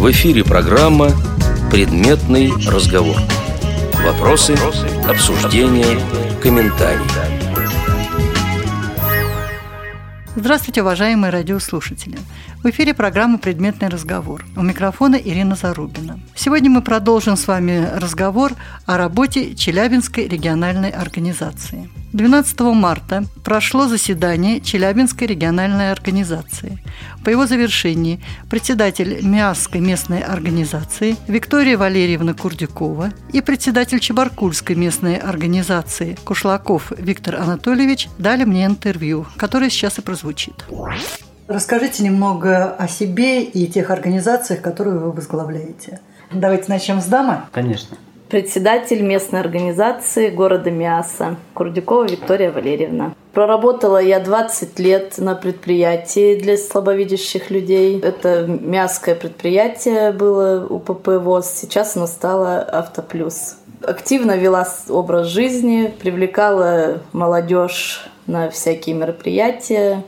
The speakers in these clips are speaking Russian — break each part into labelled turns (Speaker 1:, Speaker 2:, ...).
Speaker 1: В эфире программа «Предметный разговор». Вопросы, обсуждения, комментарии.
Speaker 2: Здравствуйте, уважаемые радиослушатели. В эфире программа «Предметный разговор». У микрофона Ирина Зарубина. Сегодня мы продолжим с вами разговор о работе Челябинской региональной организации. 12 марта прошло заседание Челябинской региональной организации. По его завершении председатель Миасской местной организации Виктория Валерьевна Курдюкова и председатель Чебаркульской местной организации Кушлаков Виктор Анатольевич дали мне интервью, которое сейчас и прозвучит. Расскажите немного о себе и тех организациях, которые вы возглавляете. Давайте начнем с дамы.
Speaker 3: Конечно.
Speaker 4: Председатель местной организации города Миаса Курдюкова Виктория Валерьевна. Проработала я 20 лет на предприятии для слабовидящих людей. Это Миасское предприятие было у ПП ВОЗ. Сейчас оно стало Автоплюс. Активно вела образ жизни, привлекала молодежь на всякие мероприятия.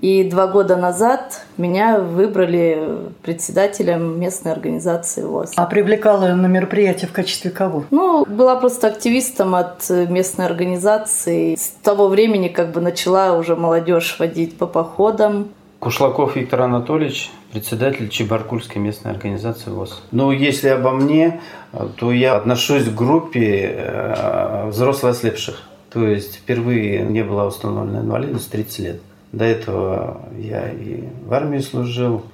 Speaker 4: И два года назад меня выбрали председателем местной организации ВОЗ.
Speaker 2: А привлекала на мероприятие в качестве кого?
Speaker 4: Ну, была просто активистом от местной организации. С того времени как бы начала уже молодежь водить по походам.
Speaker 3: Кушлаков Виктор Анатольевич, председатель Чебаркульской местной организации ВОЗ. Ну, если обо мне, то я отношусь к группе э, взрослых ослепших. То есть впервые не была установлена инвалидность 30 лет. До этого я и в армии служил,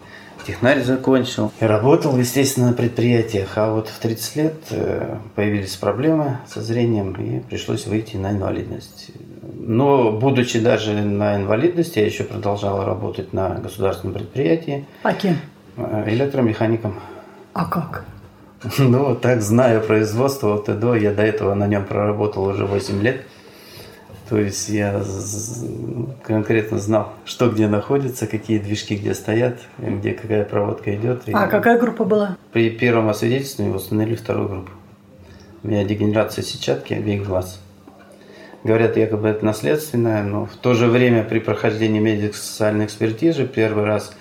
Speaker 3: технарь закончил. И работал, естественно, на предприятиях. А вот в 30 лет э, появились проблемы со зрением, и пришлось выйти на инвалидность. Но, будучи даже на инвалидности, я еще продолжал работать на государственном предприятии.
Speaker 2: А кем?
Speaker 3: Э, электромехаником.
Speaker 2: А как?
Speaker 3: Ну, так, зная производство ОТДО, я до этого на нем проработал уже 8 лет. То есть я конкретно знал, что где находится, какие движки где стоят, где какая проводка идет.
Speaker 2: А какая группа была?
Speaker 3: При первом освидетельствовании установили вторую группу. У меня дегенерация сетчатки обеих глаз. Говорят, якобы это наследственное, но в то же время при прохождении медико-социальной экспертизы первый раз,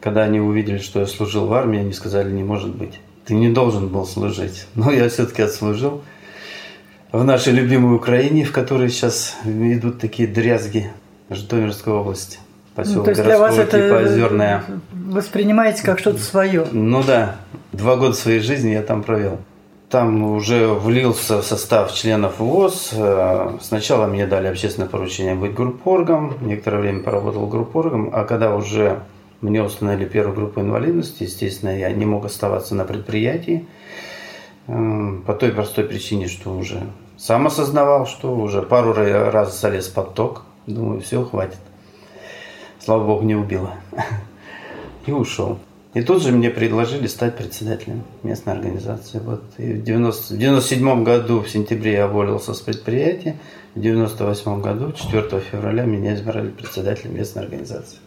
Speaker 3: когда они увидели, что я служил в армии, они сказали, не может быть. Ты не должен был служить. Но я все-таки отслужил в нашей любимой Украине, в которой сейчас идут такие дрязги Житомирской области.
Speaker 2: Поселок ну, то есть для вас это типа Озерная. воспринимаете как что-то свое?
Speaker 3: Ну да. Два года своей жизни я там провел. Там уже влился в состав членов ВОЗ. Сначала мне дали общественное поручение быть группоргом. Некоторое время поработал группоргом. А когда уже мне установили первую группу инвалидности, естественно, я не мог оставаться на предприятии. По той простой причине, что уже сам осознавал, что уже пару раз залез под ток. Думаю, все, хватит. Слава богу, не убило. И ушел. И тут же мне предложили стать председателем местной организации. Вот. И в 1997 году, в сентябре, я уволился с предприятия. В 1998 году, 4 февраля, меня избрали председателем местной организации.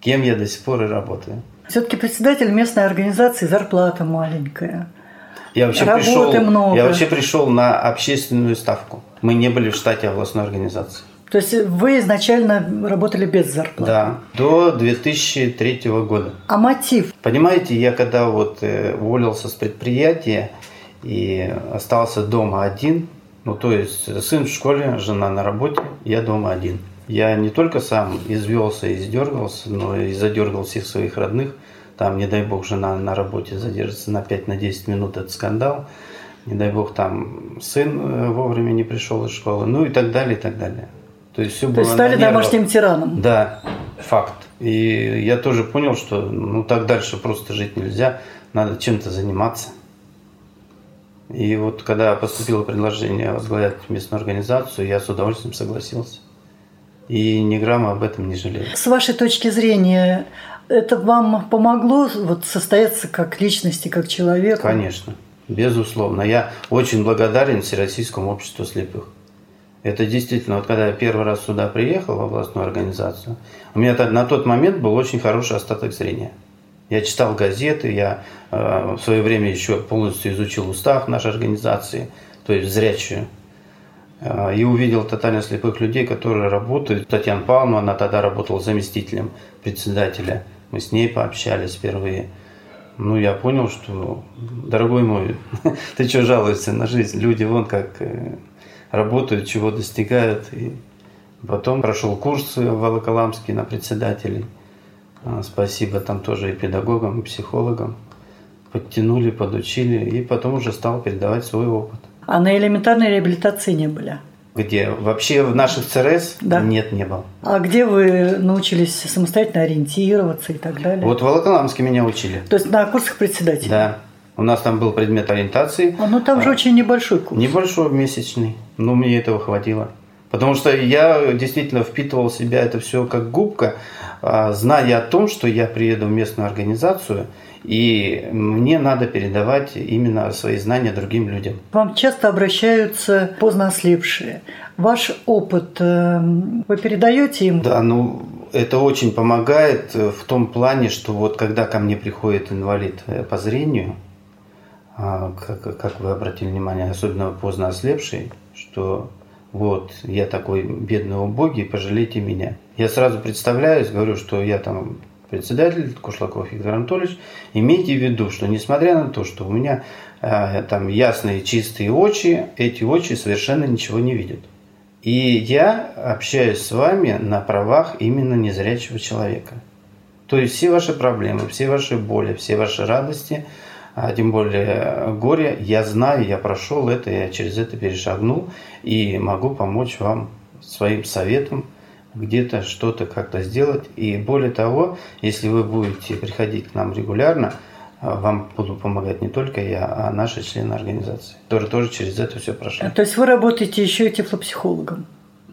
Speaker 3: Кем я до сих пор и работаю.
Speaker 2: Все-таки председатель местной организации зарплата маленькая.
Speaker 3: Я вообще, пришел, много. я вообще пришел на общественную ставку. Мы не были в штате областной организации.
Speaker 2: То есть вы изначально работали без зарплаты?
Speaker 3: Да, до 2003 года.
Speaker 2: А мотив?
Speaker 3: Понимаете, я когда вот э, уволился с предприятия и остался дома один, ну то есть сын в школе, жена на работе, я дома один. Я не только сам извелся и издергался, но и задергал всех своих родных – там, не дай бог, жена на работе задержится на 5-10 на минут, это скандал, не дай бог, там сын э, вовремя не пришел из школы, ну и так далее, и так далее.
Speaker 2: То есть все То было есть стали домашним тираном.
Speaker 3: Да, факт. И я тоже понял, что ну так дальше просто жить нельзя, надо чем-то заниматься. И вот когда поступило предложение возглавлять местную организацию, я с удовольствием согласился. И ни грамма об этом не жалею.
Speaker 2: С вашей точки зрения, это вам помогло вот состояться как личности, как человека?
Speaker 3: Конечно, безусловно. Я очень благодарен Всероссийскому обществу слепых. Это действительно, вот когда я первый раз сюда приехал, в областную организацию, у меня на тот момент был очень хороший остаток зрения. Я читал газеты, я э, в свое время еще полностью изучил устав нашей организации, то есть зрячую. Э, и увидел тотально слепых людей, которые работают. Татьяна Павловна, она тогда работала заместителем председателя мы с ней пообщались впервые. Ну, я понял, что, дорогой мой, ты что жалуешься на жизнь? Люди вон как э, работают, чего достигают. И потом прошел курс в Волоколамске на председателей. А, спасибо там тоже и педагогам, и психологам. Подтянули, подучили, и потом уже стал передавать свой опыт.
Speaker 2: А на элементарной реабилитации не были?
Speaker 3: Где? Вообще в наших ЦРС
Speaker 2: Да.
Speaker 3: нет, не был.
Speaker 2: А где вы научились самостоятельно ориентироваться и так далее?
Speaker 3: Вот в Волоколамске меня учили.
Speaker 2: То есть на курсах председателя?
Speaker 3: Да. У нас там был предмет ориентации.
Speaker 2: А, ну там же очень небольшой курс.
Speaker 3: Небольшой месячный, но мне этого хватило. Потому что я действительно впитывал в себя это все как губка, а, зная о том, что я приеду в местную организацию, и мне надо передавать именно свои знания другим людям.
Speaker 2: Вам часто обращаются поздно ослепшие. Ваш опыт э, вы передаете им?
Speaker 3: Да, ну это очень помогает э, в том плане, что вот когда ко мне приходит инвалид э, по зрению, а, как, как вы обратили внимание, особенно поздно ослепший, что вот я такой бедный убогий, пожалейте меня. Я сразу представляюсь, говорю, что я там председатель Кушлаков Виктор Анатольевич, имейте в виду, что несмотря на то, что у меня э, там ясные чистые очи, эти очи совершенно ничего не видят. И я общаюсь с вами на правах именно незрячего человека. То есть все ваши проблемы, все ваши боли, все ваши радости, а тем более горе, я знаю, я прошел это, я через это перешагнул и могу помочь вам своим советом где-то что-то как-то сделать. И более того, если вы будете приходить к нам регулярно, а, вам буду помогать не только я, а наши члены организации, которые тоже через это все прошли.
Speaker 2: То есть вы работаете еще и тифлопсихологом?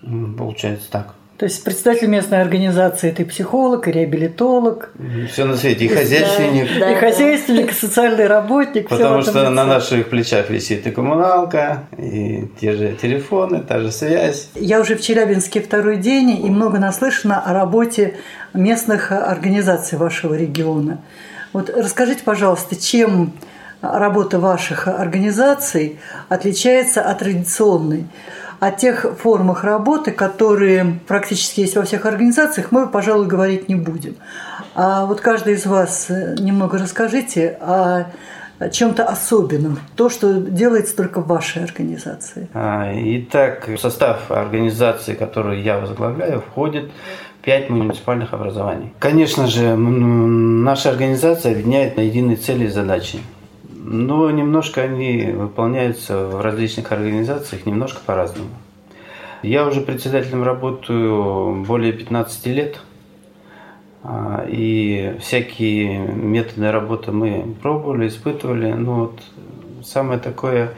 Speaker 3: М, Получается так.
Speaker 2: То есть председатель местной организации – это и психолог, и реабилитолог,
Speaker 3: Все на свете, и
Speaker 4: Да,
Speaker 3: хозяйственник.
Speaker 4: да.
Speaker 2: и хозяйственник, и социальный работник.
Speaker 3: Потому что на
Speaker 2: лице.
Speaker 3: наших плечах висит и коммуналка, и те же телефоны, та же связь.
Speaker 2: Я уже в Челябинске второй день и много наслышана о работе местных организаций вашего региона. Вот расскажите, пожалуйста, чем работа ваших организаций отличается от традиционной? О тех формах работы, которые практически есть во всех организациях, мы, пожалуй, говорить не будем. А вот каждый из вас э, немного расскажите о чем-то особенном, то, что делается только в вашей организации.
Speaker 3: А, Итак, в состав организации, которую я возглавляю, входит пять муниципальных образований. Конечно же, наша организация объединяет на единые цели и задачи. Но немножко они выполняются в различных организациях немножко по-разному. Я уже председателем работаю более 15 лет. А, И всякие методы работы мы пробовали, испытывали. Но вот самое такое,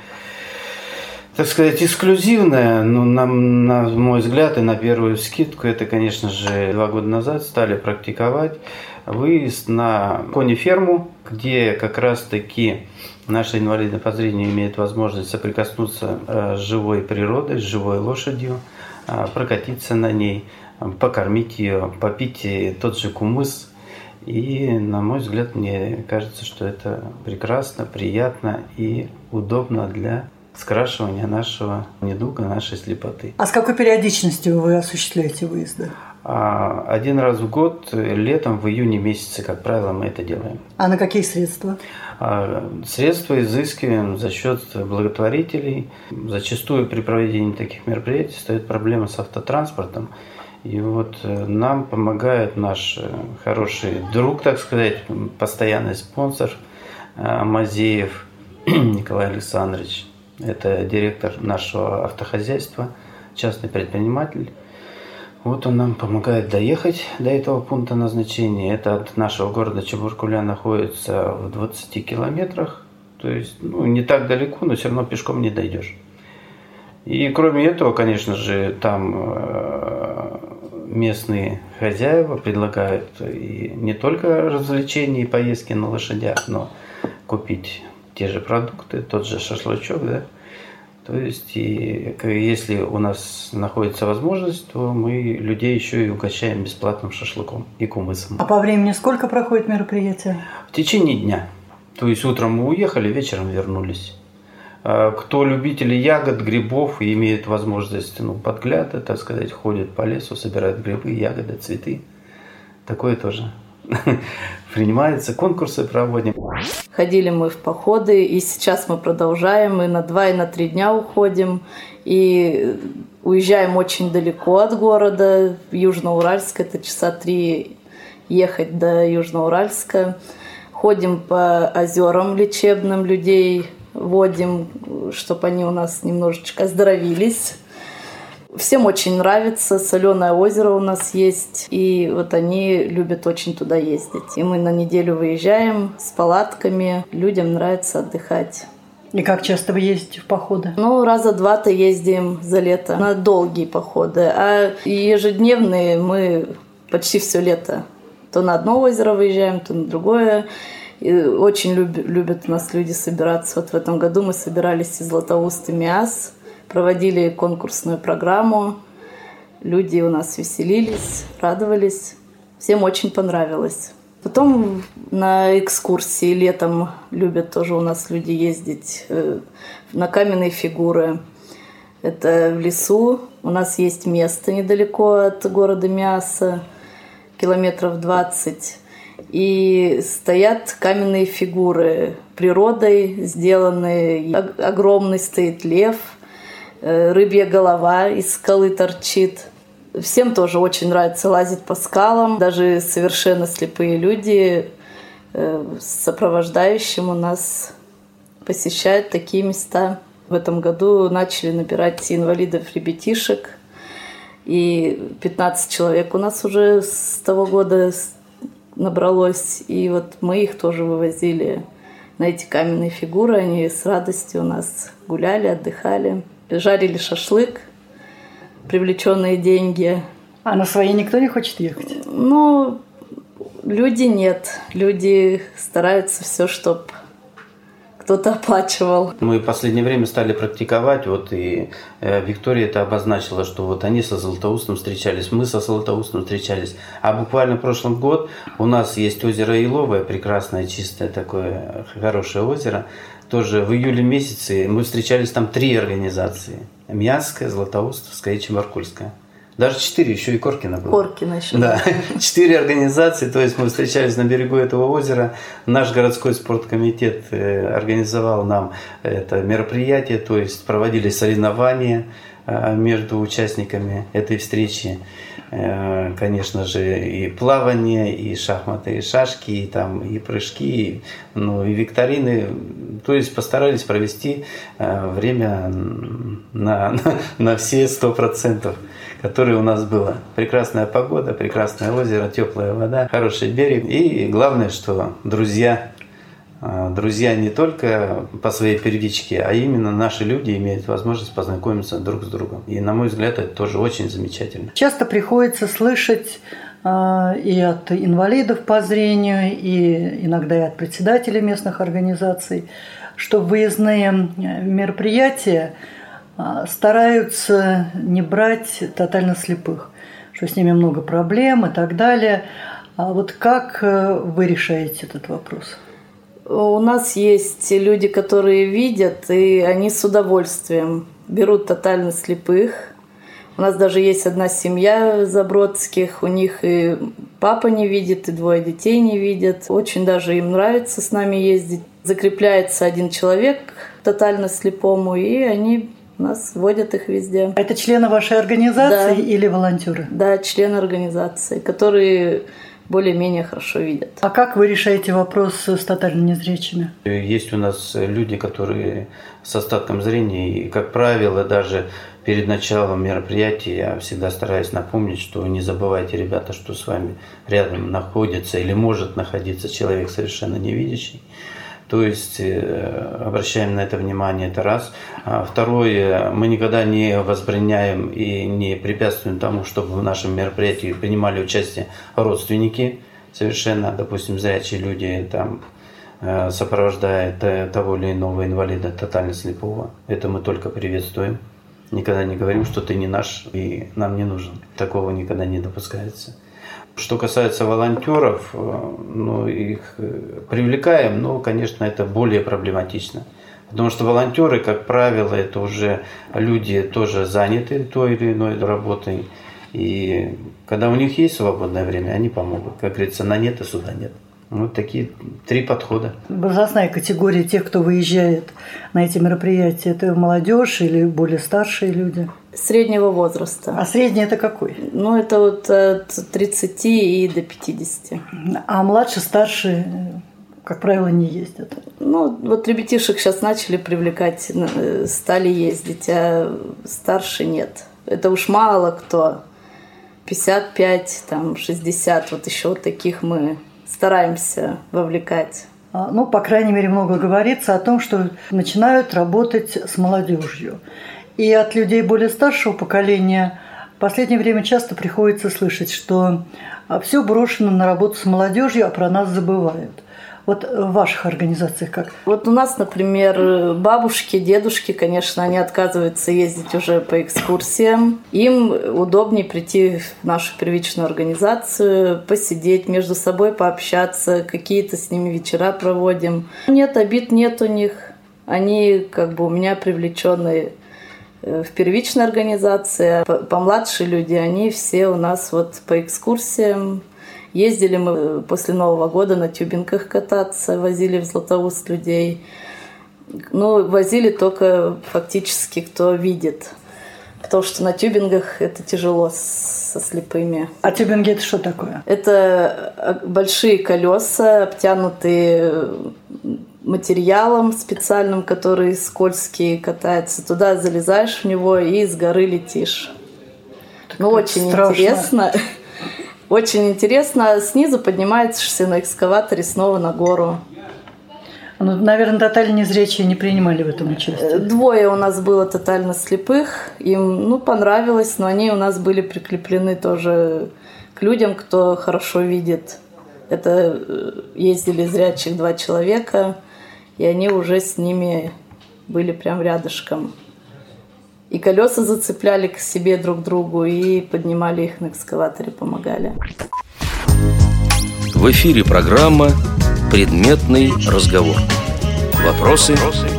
Speaker 3: так сказать, эксклюзивное, ну, на, на мой взгляд и на первую скидку, это, конечно же, два года назад стали практиковать выезд на кони-ферму, где как раз-таки наши инвалиды по зрению имеют возможность соприкоснуться э, с живой природой, с живой лошадью, э, прокатиться на ней, покормить ее, попить тот же кумыс. И, на мой взгляд, мне кажется, что это прекрасно, приятно и удобно для скрашивания нашего недуга, нашей слепоты.
Speaker 2: А с какой периодичностью вы осуществляете выезды?
Speaker 3: А Один раз в год, летом, в июне месяце, как правило, мы это делаем.
Speaker 2: А на какие средства?
Speaker 3: А Средства изыскиваем за счет благотворителей. Зачастую при проведении таких мероприятий стоит проблема с автотранспортом. И вот э, нам помогает наш э, хороший друг, так сказать, постоянный спонсор э, Мазеев Николай Александрович. Это директор нашего автохозяйства, частный предприниматель. Вот он нам помогает доехать до этого пункта назначения. Это от нашего города Чебуркуля находится в 20 километрах. То есть, ну, не так далеко, но все равно пешком не дойдешь. И кроме этого, конечно же, там э, местные хозяева предлагают и не только развлечения и поездки на лошадях, но купить те же продукты, тот же шашлычок, да. То есть, и если у нас находится возможность, то мы людей еще и угощаем бесплатным шашлыком и кумысом.
Speaker 2: А по времени сколько проходит мероприятие?
Speaker 3: В течение дня. То есть утром мы уехали, вечером вернулись. А Кто любители ягод, грибов и имеет возможность ну, подгляда, так сказать, ходит по лесу, собирает грибы, ягоды, цветы. Такое тоже принимаются, конкурсы проводим.
Speaker 4: Ходили мы в походы, и сейчас мы продолжаем, и на два, и на три дня уходим, и уезжаем очень далеко от города, Южноуральск, это часа три ехать до Южноуральска. Ходим по озерам лечебным людей, водим, чтобы они у нас немножечко оздоровились. Всем очень нравится, соленое озеро у нас есть, и вот они любят очень туда ездить. И мы на неделю выезжаем с палатками, людям нравится отдыхать.
Speaker 2: И как часто вы ездите в походы?
Speaker 4: Ну, раза два-то ездим за лето на долгие походы, а ежедневные мы почти все лето. То на одно озеро выезжаем, то на другое. И очень люб, любят у нас люди собираться. Вот в этом году мы собирались из Златоуст и Миас – проводили конкурсную программу. Люди у нас веселились, радовались. Всем очень понравилось. Потом на экскурсии летом любят тоже у нас люди ездить э, на каменные фигуры. Это в лесу. У нас есть место недалеко от города Мяса, километров 20. И стоят каменные фигуры природой сделанные. Огромный стоит лев – рыбья голова из скалы торчит. Всем тоже очень нравится лазить по скалам. Даже совершенно слепые люди э, сопровождающим у нас посещают такие места. В этом году начали набирать инвалидов-ребятишек. И 15 человек у нас уже с того года набралось. И вот мы их тоже вывозили на эти каменные фигуры. Они с радостью у нас гуляли, отдыхали жарили шашлык, привлеченные деньги.
Speaker 2: А на свои никто не хочет ехать?
Speaker 4: Ну, люди нет. Люди стараются все, чтобы кто-то оплачивал.
Speaker 3: Мы в последнее время стали практиковать, вот и э, Виктория это обозначила, что вот они со Золотоустом встречались, мы со Золотоустом встречались. А буквально в прошлом год у нас есть озеро Иловое, прекрасное, чистое такое, хорошее озеро тоже в июле месяце мы встречались там три организации. Мьянская, Златоустовская и Чебаркульская. Даже четыре, еще и Коркина было.
Speaker 4: Коркина еще.
Speaker 3: Да, четыре организации, то есть мы встречались на берегу этого озера. Наш городской спорткомитет э, организовал нам это мероприятие, то есть проводили соревнования э, между участниками этой встречи. Э, конечно же, и плавание, и шахматы, и шашки, и, там, и прыжки, ну, и викторины. То есть постарались провести время на, на, на все сто процентов, которые у нас было. Прекрасная погода, прекрасное озеро, теплая вода, хороший берег. И главное, что друзья а, друзья не только по своей первичке, а именно наши люди имеют возможность познакомиться друг с другом. И, на мой взгляд, это тоже очень замечательно.
Speaker 2: Часто приходится слышать а, и от инвалидов по зрению, и иногда и от председателей местных организаций, что выездные мероприятия стараются не брать тотально слепых, что с ними много проблем и так далее. А вот как э, вы решаете этот вопрос?
Speaker 4: У нас есть люди, которые видят, и они с удовольствием берут тотально слепых. У нас даже есть одна семья Забродских, у них и папа не видит, и двое детей не видят. Очень даже им нравится с нами ездить. Закрепляется один человек тотально слепому, и они нас водят их везде.
Speaker 2: Это члены вашей организации да. или волонтеры?
Speaker 4: Да, члены организации, которые более-менее хорошо видят.
Speaker 2: А как вы решаете вопрос с тотально незрячими?
Speaker 3: Есть у нас люди, которые с остатком зрения, и, как правило, даже перед началом мероприятия я всегда стараюсь напомнить, что не забывайте, ребята, что с вами рядом находится или может находиться человек совершенно невидящий. То есть э, обращаем на это внимание, это раз. А второе, мы никогда не возбраняем и не препятствуем тому, чтобы в нашем мероприятии принимали участие родственники совершенно, допустим, зрячие люди там э, сопровождает э, того или иного инвалида тотально слепого. Это мы только приветствуем. Никогда не говорим, что ты не наш и нам не нужен. Такого никогда не допускается. Что касается волонтеров, э, ну, их э, привлекаем, но, конечно, это более проблематично. Потому что волонтеры, как правило, это уже люди тоже заняты той или иной работой. И когда у них есть свободное время, они помогут. Как говорится, на нет и сюда нет. Вот такие три подхода.
Speaker 2: Возрастная категория тех, кто выезжает на эти мероприятия, это молодежь или более старшие люди?
Speaker 4: Среднего возраста.
Speaker 2: А средний это какой?
Speaker 4: Ну, это вот от 30 и до 50.
Speaker 2: А младше, старше, как правило, не ездят?
Speaker 4: Ну, вот ребятишек сейчас начали привлекать, э, стали ездить, а старше нет. Это уж мало кто. 55, там, 60, вот еще вот таких мы стараемся вовлекать.
Speaker 2: А, ну, по крайней мере, много говорится о том, что начинают работать с молодежью. И от людей более старшего поколения в последнее время часто приходится слышать, что а, все брошено на работу с молодежью, а про нас забывают. Вот в ваших организациях как?
Speaker 4: Вот у нас, например, бабушки, дедушки, конечно, они отказываются ездить уже по экскурсиям. Им удобнее прийти в нашу первичную организацию, посидеть, между собой пообщаться, какие-то с ними вечера проводим. Нет, обид нет у них. Они как бы у меня привлеченные в первичной организации. Помладшие люди, они все у нас вот по экскурсиям Ездили мы э, после Нового года на тюбинках кататься, возили в Златоуст людей. Ну, возили только фактически кто видит. Потому что на тюбингах это тяжело со слепыми.
Speaker 2: А тюбинги это что такое?
Speaker 4: Это э, большие колеса, обтянутые материалом специальным, который скользкий катается. Туда залезаешь в него и с горы летишь. Так ну, очень страшно. интересно. Очень интересно. Снизу поднимаешься на экскаваторе снова на гору.
Speaker 2: Ну, наверное, тотально незрячие не принимали в этом участие.
Speaker 4: Двое у нас было тотально слепых. Им, ну, понравилось, но они у нас были прикреплены тоже к людям, кто хорошо видит. Это э, ездили зрячих два человека, и они уже с ними были прям рядышком. И колеса зацепляли к себе друг другу и поднимали их на экскаваторе, помогали.
Speaker 1: В эфире программа «Предметный разговор». Вопросы,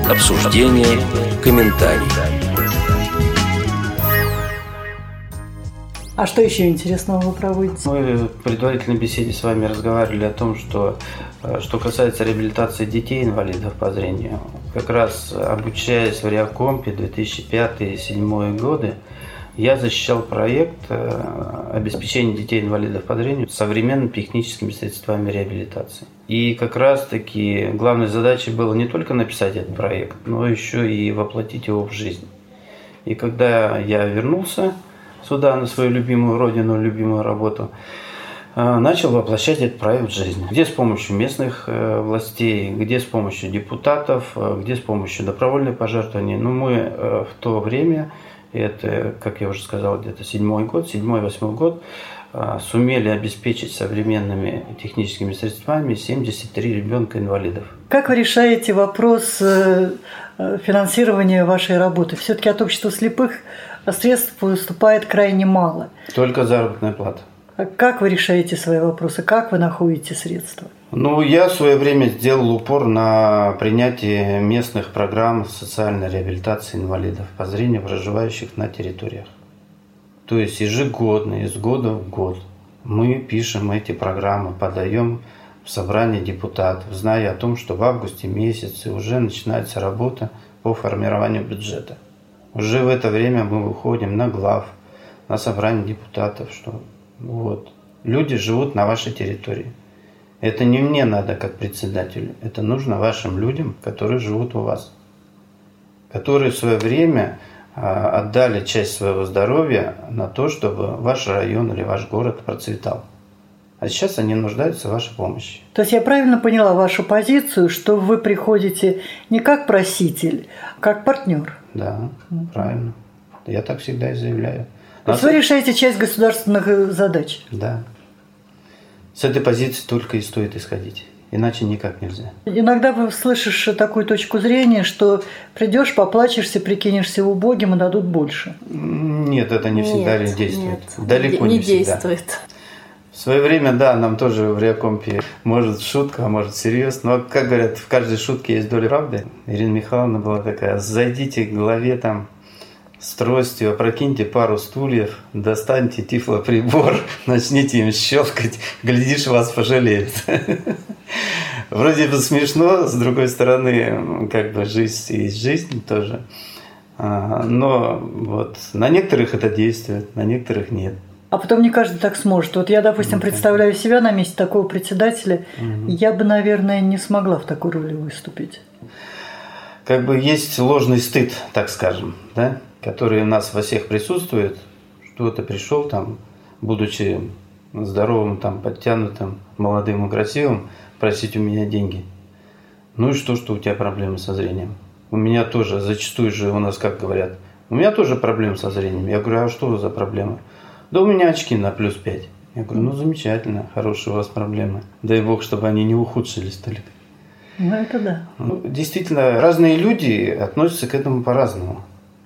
Speaker 1: обсуждения, комментарии.
Speaker 2: А что еще интересного вы проводите?
Speaker 3: Мы в предварительной беседе с вами разговаривали о том, что что касается реабилитации детей-инвалидов по зрению, как раз обучаясь в Реакомпе 2005-2007 годы, я защищал проект э, обеспечения детей-инвалидов по зрению современными техническими средствами реабилитации. И как раз-таки главной задачей было не только написать этот проект, но еще и воплотить его в жизнь. И когда я вернулся сюда, на свою любимую родину, любимую работу, э, начал воплощать этот проект в жизнь. Где с помощью местных э, властей, где с помощью депутатов, э, где с помощью добровольных пожертвований. Но ну, мы в то время, это, как я уже сказал, где-то седьмой год, седьмой-восьмой год, сумели обеспечить современными техническими средствами 73 ребенка инвалидов.
Speaker 2: Как вы решаете вопрос финансирования вашей работы? Все-таки от общества слепых а средств поступает крайне мало.
Speaker 3: Только заработная плата.
Speaker 2: Как вы решаете свои вопросы? Как вы находите средства?
Speaker 3: Ну, я в свое время сделал упор на принятие местных программ социальной реабилитации инвалидов по зрению, проживающих на территориях. То есть ежегодно, из года в год мы пишем эти программы, подаем в собрание депутатов, зная о том, что в августе месяце уже начинается работа по формированию бюджета. Уже в это время мы выходим на глав, на собрание депутатов, что вот, люди живут на вашей территории. Это не мне надо как председателю, это нужно вашим людям, которые живут у вас, которые в свое время а, отдали часть своего здоровья на то, чтобы ваш район или ваш город процветал. А сейчас они нуждаются в вашей помощи.
Speaker 2: То есть я правильно поняла вашу позицию, что вы приходите не как проситель, а как партнер?
Speaker 3: Да, правильно. Я так всегда и заявляю.
Speaker 2: Есть вы решаете часть государственных э, задач?
Speaker 3: Да. С этой позиции только и стоит исходить. Иначе никак нельзя.
Speaker 2: Иногда слышишь такую точку зрения, что придешь, поплачешься, прикинешься убогим и дадут больше.
Speaker 3: Нет, это не всегда нет, действует. Нет, Далеко не,
Speaker 4: не всегда. действует.
Speaker 3: В свое время, да, нам тоже в Реакомпе может шутка, а может серьезно. Но, как говорят, в каждой шутке есть доля правды. Ирина Михайловна была такая, зайдите к главе там с тростью, опрокиньте пару стульев, достаньте тифлоприбор, начните им щелкать, глядишь, вас пожалеют. Вроде бы смешно, с другой стороны, как бы жизнь есть жизнь тоже. А, но вот на некоторых это действует, на некоторых нет.
Speaker 2: А потом не каждый так сможет. Вот я, допустим, представляю себя на месте такого председателя, угу. я бы, наверное, не смогла в такой роли выступить.
Speaker 3: Как бы есть ложный стыд, так скажем, да, который у нас во всех присутствует, что ты пришел там, будучи здоровым, там, подтянутым, молодым и красивым, просить у меня деньги. Ну и что, что у тебя проблемы со зрением? У меня тоже, зачастую же у нас как говорят, у меня тоже проблемы со зрением. Я говорю, а что за проблемы? Да у меня очки на плюс 5. Я говорю, ну замечательно, хорошие у вас проблемы. Дай бог, чтобы они не ухудшились только.
Speaker 2: Ну это да.
Speaker 3: Ну, действительно, разные люди относятся к этому по-разному.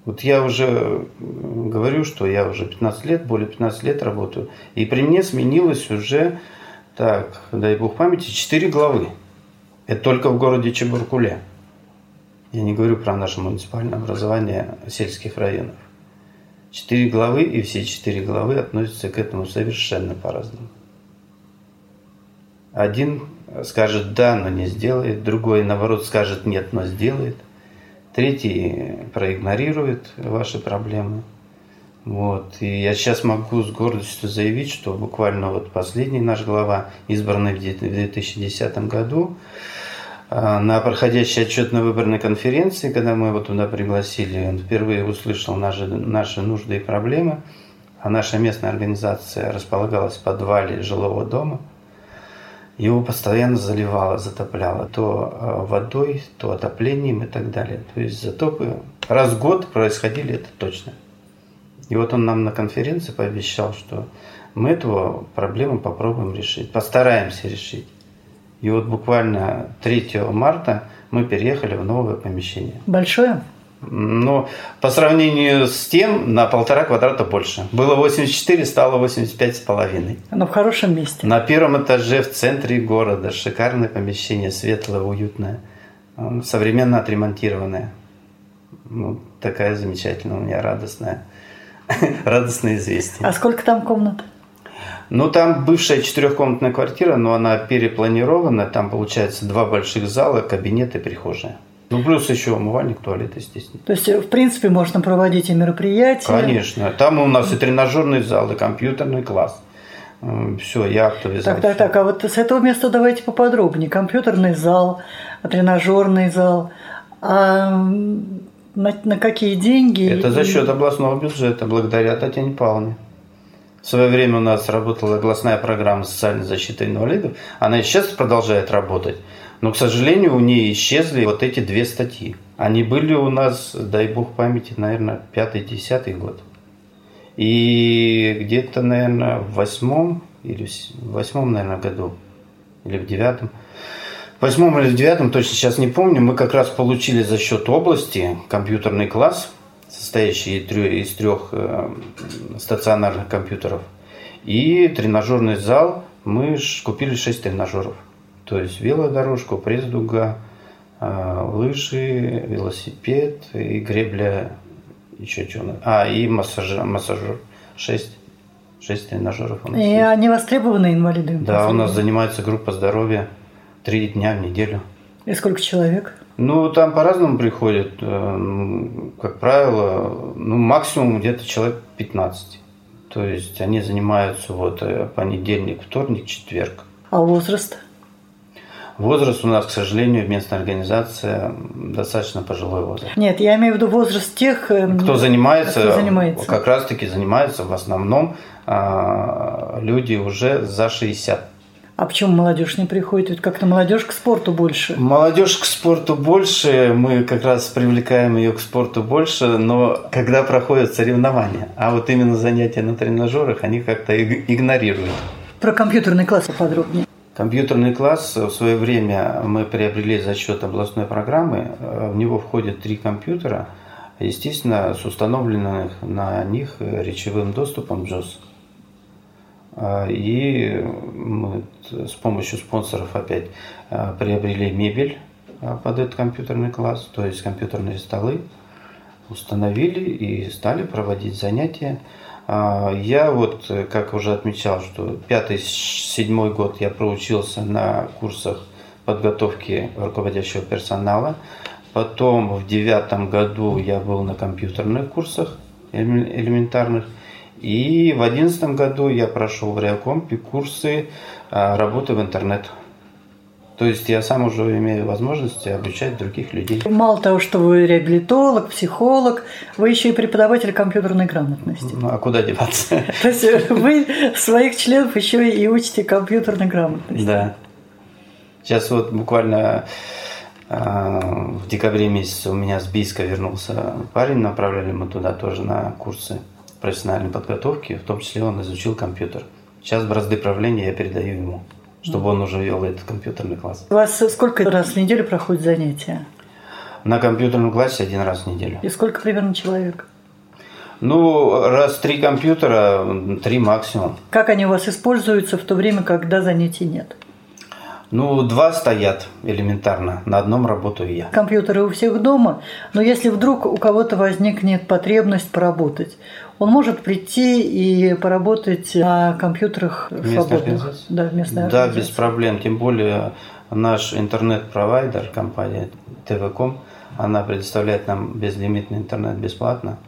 Speaker 3: Вот я уже говорю, что я уже 15 лет, более 15 лет работаю. И при мне сменилось уже, так, дай бог памяти, 4 главы. Это только в городе Чебуркуле. Я не говорю про наше муниципальное образование сельских районов. Четыре главы, и все четыре главы относятся к этому совершенно по-разному. Один скажет «да», но не сделает, другой, наоборот, скажет «нет», но сделает, третий проигнорирует ваши проблемы. Вот. И я сейчас могу с гордостью заявить, что буквально вот последний наш глава, избранный в 2010 году, а, на проходящей отчетно-выборной конференции, когда мы его туда пригласили, он впервые услышал наши, наши нужды и проблемы. А наша местная организация располагалась в подвале жилого дома. Его постоянно заливало, затопляло то а, водой, то отоплением и так далее. То есть затопы раз в год происходили это точно. И вот он нам на конференции пообещал, что мы эту проблему попробуем решить, постараемся решить. И вот буквально 3 марта мы переехали в новое помещение.
Speaker 2: Большое?
Speaker 3: Ну, по сравнению с тем, на полтора квадрата больше. Было 84, стало 85 с половиной.
Speaker 2: Но в хорошем месте.
Speaker 3: На первом этаже в центре города. Шикарное помещение, светлое, уютное. Современно отремонтированное. Ну, такая замечательная у меня радостная, радостное известие.
Speaker 2: А сколько там комнат?
Speaker 3: Ну, там бывшая четырехкомнатная квартира, но она перепланирована. Там, получается, два больших зала, кабинет и прихожая. Ну, плюс еще умывальник, туалет, естественно.
Speaker 2: То есть, в принципе, можно проводить и мероприятия?
Speaker 3: Конечно. Там у нас и тренажерный зал, и компьютерный класс. Все, я авторизовал.
Speaker 2: Так, так, так. А вот с этого места давайте поподробнее. Компьютерный зал, тренажерный зал. А на, на какие деньги?
Speaker 3: Это за счет областного бюджета, благодаря Татьяне Павловне. В свое время у нас работала областная программа социальной защиты инвалидов. Она и сейчас продолжает работать. Но, к сожалению, у нее исчезли вот эти две статьи. Они были у нас, дай бог памяти, наверное, пятый-десятый год. И где-то, наверное, в восьмом или в восьмом, наверное, году, или в девятом, в восьмом или в девятом, точно сейчас не помню, мы как раз получили за счет области компьютерный класс – состоящий из трех э, стационарных компьютеров. И тренажерный зал мы купили 6 тренажеров. То есть велодорожку, пресс-дуга, э, лыжи, велосипед и гребля, еще что А, и массажер, массажер 6. 6 тренажеров у нас.
Speaker 2: И есть. они востребованы инвалиды?
Speaker 3: Да, у нас занимается группа здоровья три дня в неделю.
Speaker 2: И сколько человек?
Speaker 3: Ну, там по-разному приходят. Э, как правило, ну, максимум где-то человек 15. То есть они занимаются вот э, понедельник, вторник, четверг.
Speaker 2: А возраст?
Speaker 3: Возраст у нас, к сожалению, местная организация достаточно пожилой возраст.
Speaker 2: Нет, я имею в виду возраст тех,
Speaker 3: эм, кто занимается,
Speaker 2: кто занимается.
Speaker 3: как раз-таки занимаются в основном а, люди уже за 60
Speaker 2: а почему молодежь не приходит? Ведь как-то молодежь к спорту больше.
Speaker 3: Молодежь к спорту больше, мы как раз привлекаем ее к спорту больше, но когда проходят соревнования, а вот именно занятия на тренажерах, они как-то игнорируют.
Speaker 2: Про компьютерный класс поподробнее.
Speaker 3: Компьютерный класс в свое время мы приобрели за счет областной программы. В него входят три компьютера, естественно, с установленным на них речевым доступом JOS. И мы с помощью спонсоров опять а, приобрели мебель а, под этот компьютерный класс, то есть компьютерные столы, установили и стали проводить занятия. А, я вот, как уже отмечал, что пятый-седьмой год я проучился на курсах подготовки руководящего персонала. Потом в девятом году я был на компьютерных курсах элементарных. И в одиннадцатом году я прошел в Реакомпе курсы а, работы в интернет. То есть я сам уже имею возможность обучать других людей.
Speaker 2: Мало того, что вы реабилитолог, психолог, вы еще и преподаватель компьютерной грамотности.
Speaker 3: Ну а куда деваться?
Speaker 2: То есть вы своих членов еще и учите компьютерной грамотности.
Speaker 3: Да. Сейчас вот буквально а, в декабре месяце у меня с Бийска вернулся парень, направляли мы туда тоже на курсы профессиональной подготовки, в том числе он изучил компьютер. Сейчас бразды правления я передаю ему чтобы он уже вел этот компьютерный класс.
Speaker 2: У вас сколько раз в неделю проходят занятия?
Speaker 3: На компьютерном классе один раз в неделю.
Speaker 2: И сколько примерно человек?
Speaker 3: Ну, раз три компьютера, три максимум.
Speaker 2: Как они у вас используются в то время, когда занятий нет?
Speaker 3: Ну, два стоят элементарно. На одном работаю я.
Speaker 2: Компьютеры у всех дома, но если вдруг у кого-то возникнет потребность поработать, он может прийти и поработать на компьютерах свободных.
Speaker 3: Да, местной Да, без проблем. Тем более наш интернет-провайдер, компания ТВКом, она предоставляет нам безлимитный интернет бесплатно.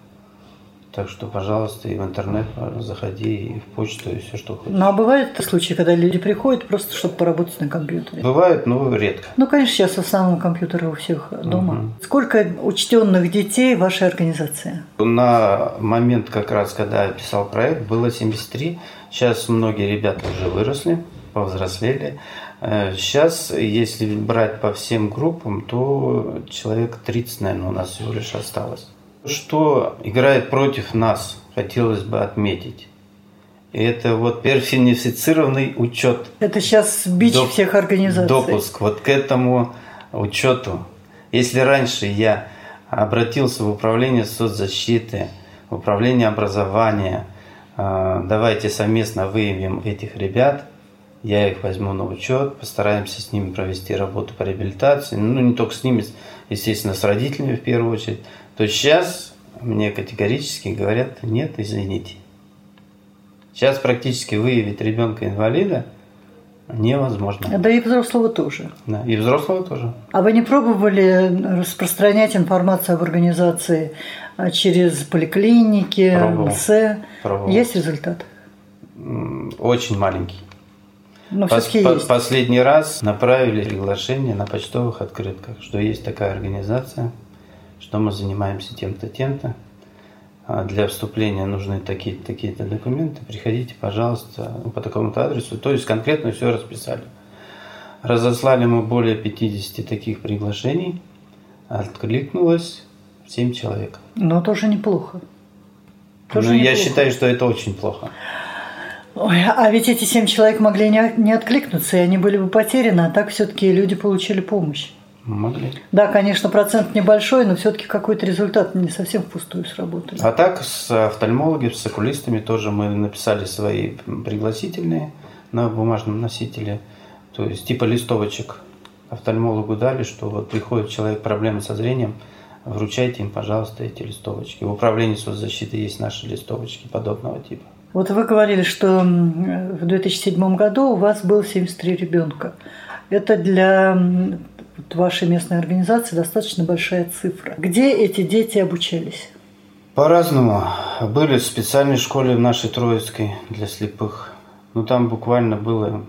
Speaker 3: Так что, пожалуйста, и в интернет заходи, и в почту, и все, что хочешь.
Speaker 2: Ну, а бывают случаи, когда люди приходят просто, чтобы поработать на компьютере?
Speaker 3: Бывает, но редко.
Speaker 2: Ну, конечно, сейчас в основном компьютеры у всех дома. Угу. Сколько учтенных детей в вашей организации?
Speaker 3: На момент как раз, когда я писал проект, было 73. Сейчас многие ребята уже выросли, повзрослели. Сейчас, э, если брать по всем группам, то человек 30, наверное, у нас всего лишь осталось. Что играет против нас, хотелось бы отметить. Это вот персонифицированный учет.
Speaker 2: Это сейчас бич Доп, всех организаций.
Speaker 3: Допуск вот к этому учету. Если раньше я обратился в управление соцзащиты, в управление образования, а, давайте совместно выявим этих ребят, я их возьму на учет, постараемся с ними провести работу по реабилитации, ну не только с ними, естественно, с родителями в первую очередь, то сейчас мне категорически говорят, нет, извините. Сейчас практически выявить ребенка-инвалида невозможно.
Speaker 2: Да и взрослого тоже.
Speaker 3: Да, и взрослого тоже.
Speaker 2: А вы не пробовали распространять информацию об организации а, через поликлиники, Пробовал. МС? Пробовал. Есть результат?
Speaker 3: Очень маленький.
Speaker 2: Но по, по, есть.
Speaker 3: Последний раз направили приглашение на почтовых открытках, что есть такая организация – что мы занимаемся тем-то, тем-то. А для вступления нужны такие-то, такие-то документы. Приходите, пожалуйста, по такому-то адресу. То есть конкретно все расписали. Разослали мы более 50 таких приглашений. Откликнулось 7 человек.
Speaker 2: Но тоже неплохо.
Speaker 3: Тоже ну, неплохо. я считаю, что это очень плохо.
Speaker 2: Ой, а ведь эти семь человек могли не, не откликнуться, и они были бы потеряны, а так все-таки люди получили помощь.
Speaker 3: Могли.
Speaker 2: Да, конечно, процент небольшой, но все-таки какой-то результат не совсем впустую сработали.
Speaker 3: А так с офтальмологами, с окулистами тоже мы написали свои пригласительные на бумажном носителе. То есть типа листовочек офтальмологу дали, что вот приходит человек проблемы со зрением, вручайте им, пожалуйста, эти листовочки. В управлении соцзащиты есть наши листовочки подобного типа.
Speaker 2: Вот вы говорили, что в 2007 году у вас было 73 ребенка. Это для вот вашей местной организации достаточно большая цифра. Где эти дети обучались?
Speaker 3: По-разному. Были в специальной школе нашей Троицкой для слепых. Ну, там буквально было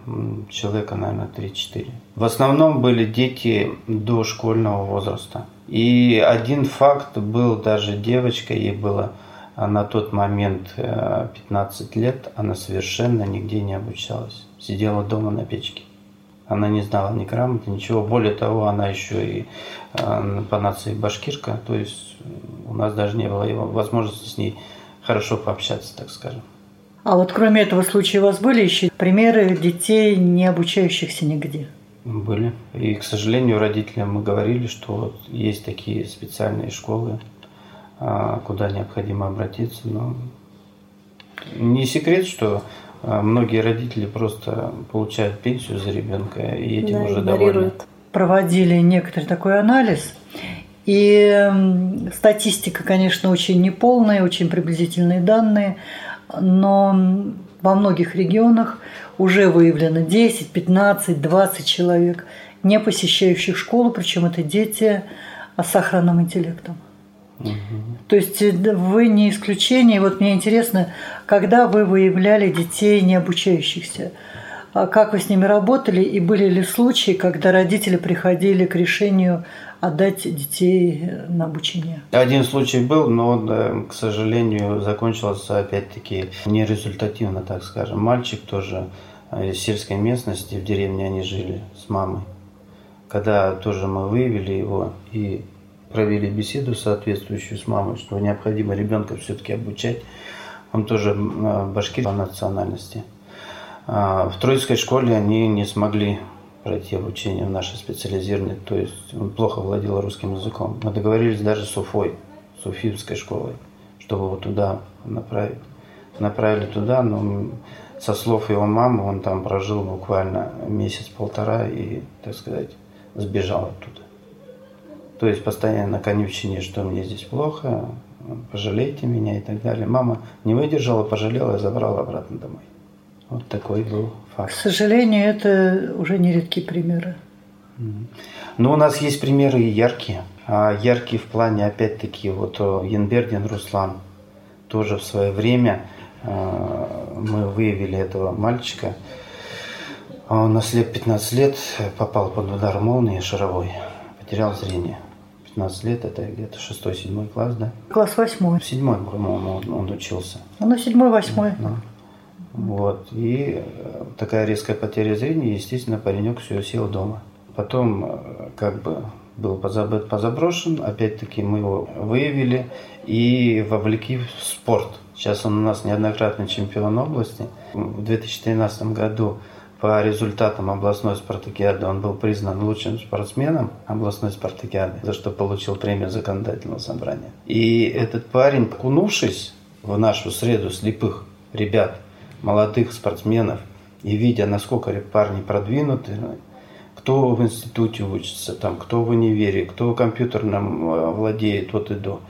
Speaker 3: человека, наверное, 3-4. В основном были дети до школьного возраста. И один факт был даже девочка, ей было на тот момент 15 э, лет, она совершенно нигде не обучалась. Сидела дома на печке. Она не знала ни грамоты, ничего. Более того, она еще и э, по нации башкирка. То есть у нас даже не было возможности с ней хорошо пообщаться, так скажем.
Speaker 2: А вот кроме этого случая у вас были еще примеры детей, не обучающихся нигде?
Speaker 3: Были. И, к сожалению, родителям мы говорили, что вот есть такие специальные школы, а, куда необходимо обратиться. Но не секрет, что многие родители просто получают пенсию за ребенка и этим да, уже довольны.
Speaker 2: Проводили некоторый такой анализ И статистика, конечно, очень неполная, очень приблизительные данные, но во многих регионах уже выявлено 10, 15, 20 человек, не посещающих школу, причем это дети с сохранным интеллектом. Угу. То есть э, вы не исключение. Вот мне интересно, когда вы выявляли детей не обучающихся, а как вы с ними работали и были ли случаи, когда родители приходили к решению отдать детей на обучение?
Speaker 3: Один случай был, но он, к сожалению, закончился опять-таки нерезультативно, так скажем. Мальчик тоже э, из сельской местности, в деревне они жили с мамой. Когда тоже мы выявили его и провели беседу соответствующую с мамой, что необходимо ребенка все-таки обучать, он тоже башкир по национальности. А, в Троицкой школе они не смогли пройти обучение в нашей специализированной, то есть он плохо владел русским языком. Мы договорились даже с Уфой, с Уфимской школой, чтобы его туда направить. Направили туда, но со слов его мамы он там прожил буквально месяц-полтора и, так сказать, сбежал оттуда. То есть постоянно на конючине, что мне здесь плохо, пожалейте меня и так далее. Мама не выдержала, пожалела и забрала обратно домой. Вот такой был факт.
Speaker 2: К сожалению, это уже не редкие примеры.
Speaker 3: Но у нас есть примеры и яркие. А яркие в плане, опять-таки, вот Янбердин Руслан. Тоже в свое время а, мы выявили этого мальчика. А он на след 15 лет попал под удар молнии шаровой, потерял зрение. 15 лет, это где-то 6-7 класс, да?
Speaker 2: Класс 8.
Speaker 3: В 7, по-моему, он, он учился.
Speaker 2: Ну, 7-8.
Speaker 3: Да. Вот. И э, такая резкая потеря зрения, естественно, паренек все сел дома. Потом э, как бы был позаброшен, опять-таки мы его выявили и вовлекли в спорт. Сейчас он у нас неоднократный чемпион области. В 2013 году по результатам областной спартакиады он был признан лучшим спортсменом областной спартакиады, за что получил премию законодательного собрания. И этот парень, окунувшись в нашу среду слепых ребят – молодых спортсменов и видя, насколько парни продвинуты, кто в институте учится, там, кто в универе, кто компьютерным э, владеет вот и до,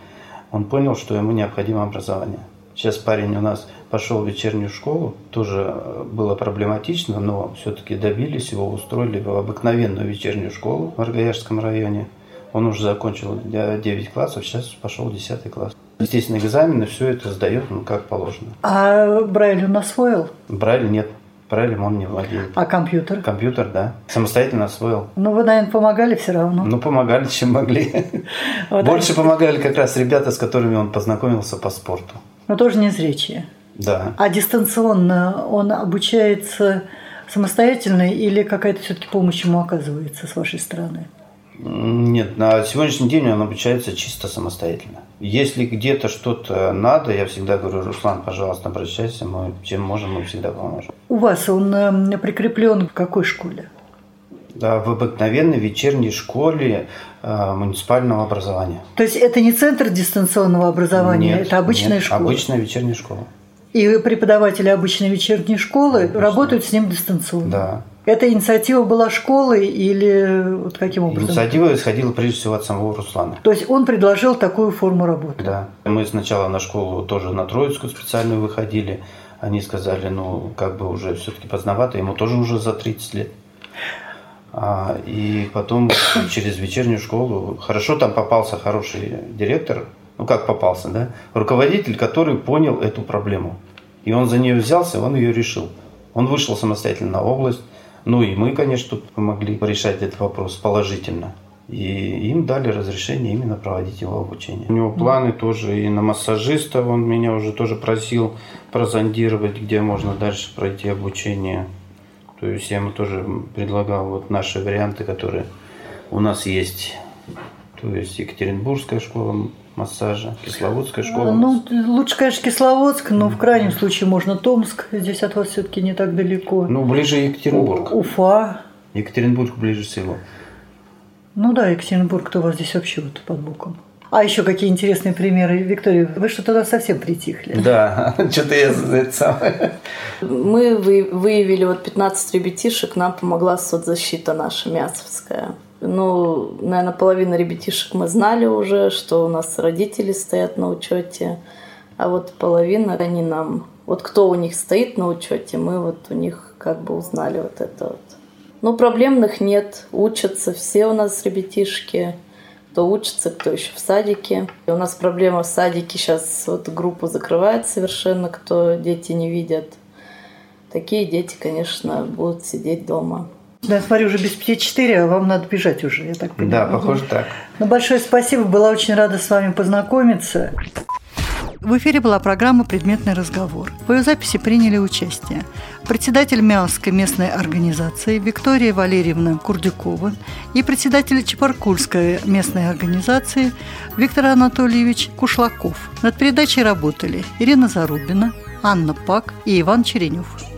Speaker 3: он понял, что ему необходимо образование. Сейчас парень у нас пошел в вечернюю школу, тоже э, было проблематично, но все-таки добились его, устроили в обыкновенную вечернюю школу в Аргаяшском районе. Он уже закончил 9 классов, сейчас пошел 10 класс. Естественно, экзамены, все это сдает, ну, как положено.
Speaker 2: А Брайль он освоил?
Speaker 3: Брайль нет. Брайлем он не владеет.
Speaker 2: А компьютер?
Speaker 3: Компьютер, да. Самостоятельно освоил.
Speaker 2: Ну, вы, наверное, помогали все равно.
Speaker 3: Ну, помогали, чем могли. Вот Больше помогали как раз ребята, с которыми он познакомился по спорту.
Speaker 2: Но тоже не зрячие.
Speaker 3: Да.
Speaker 2: А дистанционно он обучается самостоятельно или какая-то все-таки помощь ему оказывается с вашей стороны?
Speaker 3: Нет, на сегодняшний день он обучается чисто самостоятельно. Если где-то что-то надо, я всегда говорю, Руслан, пожалуйста, обращайся, мы чем можем, мы всегда поможем.
Speaker 2: У вас он э, прикреплен в какой школе?
Speaker 3: В обыкновенной вечерней школе э, муниципального образования.
Speaker 2: То есть это не центр дистанционного образования,
Speaker 3: нет,
Speaker 2: это обычная
Speaker 3: нет,
Speaker 2: школа?
Speaker 3: обычная вечерняя школа.
Speaker 2: И преподаватели обычной вечерней школы Обычно. работают с ним дистанционно?
Speaker 3: Да.
Speaker 2: Эта инициатива была школой или вот каким образом?
Speaker 3: Инициатива исходила прежде всего от самого Руслана.
Speaker 2: То есть он предложил такую форму работы?
Speaker 3: Да. Мы сначала на школу тоже на Троицкую специальную выходили. Они сказали, ну, как бы уже все-таки поздновато, ему тоже уже за 30 лет. А, и потом через вечернюю школу, хорошо там попался хороший директор, ну как попался, да, руководитель, который понял эту проблему. И он за нее взялся, он ее решил. Он вышел самостоятельно на область, ну и мы, конечно, тут помогли решать этот вопрос положительно. И им дали разрешение именно проводить его обучение. У него планы тоже и на массажиста. Он меня уже тоже просил прозондировать, где можно дальше пройти обучение. То есть я ему тоже предлагал вот наши варианты, которые у нас есть. То есть Екатеринбургская школа массажа, Кисловодская школа.
Speaker 2: Ну, лучше, конечно, Кисловодск, но в крайнем случае можно Томск. Здесь от вас все-таки не так далеко.
Speaker 3: Ну, ближе Екатеринбург.
Speaker 2: Уфа.
Speaker 3: Екатеринбург ближе всего.
Speaker 2: Ну да, Екатеринбург, кто у вас здесь вообще вот под боком? А еще какие интересные примеры, Виктория? Вы что тогда совсем притихли?
Speaker 3: Да, что-то я это самое.
Speaker 4: Мы выявили вот 15 ребятишек, нам помогла соцзащита наша Мясовская. Ну, наверное, половина ребятишек мы знали уже, что у нас родители стоят на учете, а вот половина они нам... Вот кто у них стоит на учете, мы вот у них как бы узнали вот это вот. Ну, проблемных нет, учатся все у нас ребятишки кто учится, кто еще в садике. И у нас проблема в садике сейчас вот группу закрывает совершенно, кто дети не видят. Такие дети, конечно, будут сидеть дома.
Speaker 2: Да, я смотрю, уже без пяти четыре, а вам надо бежать уже, я так понимаю.
Speaker 3: Да, похоже так.
Speaker 2: Ну, большое спасибо, была очень рада с вами познакомиться. В эфире была программа «Предметный разговор». В ее записи приняли участие председатель Мялской местной организации Виктория Валерьевна Курдюкова и председатель Чепаркульской местной организации Виктор Анатольевич Кушлаков. Над передачей работали Ирина Зарубина, Анна Пак и Иван Черенев.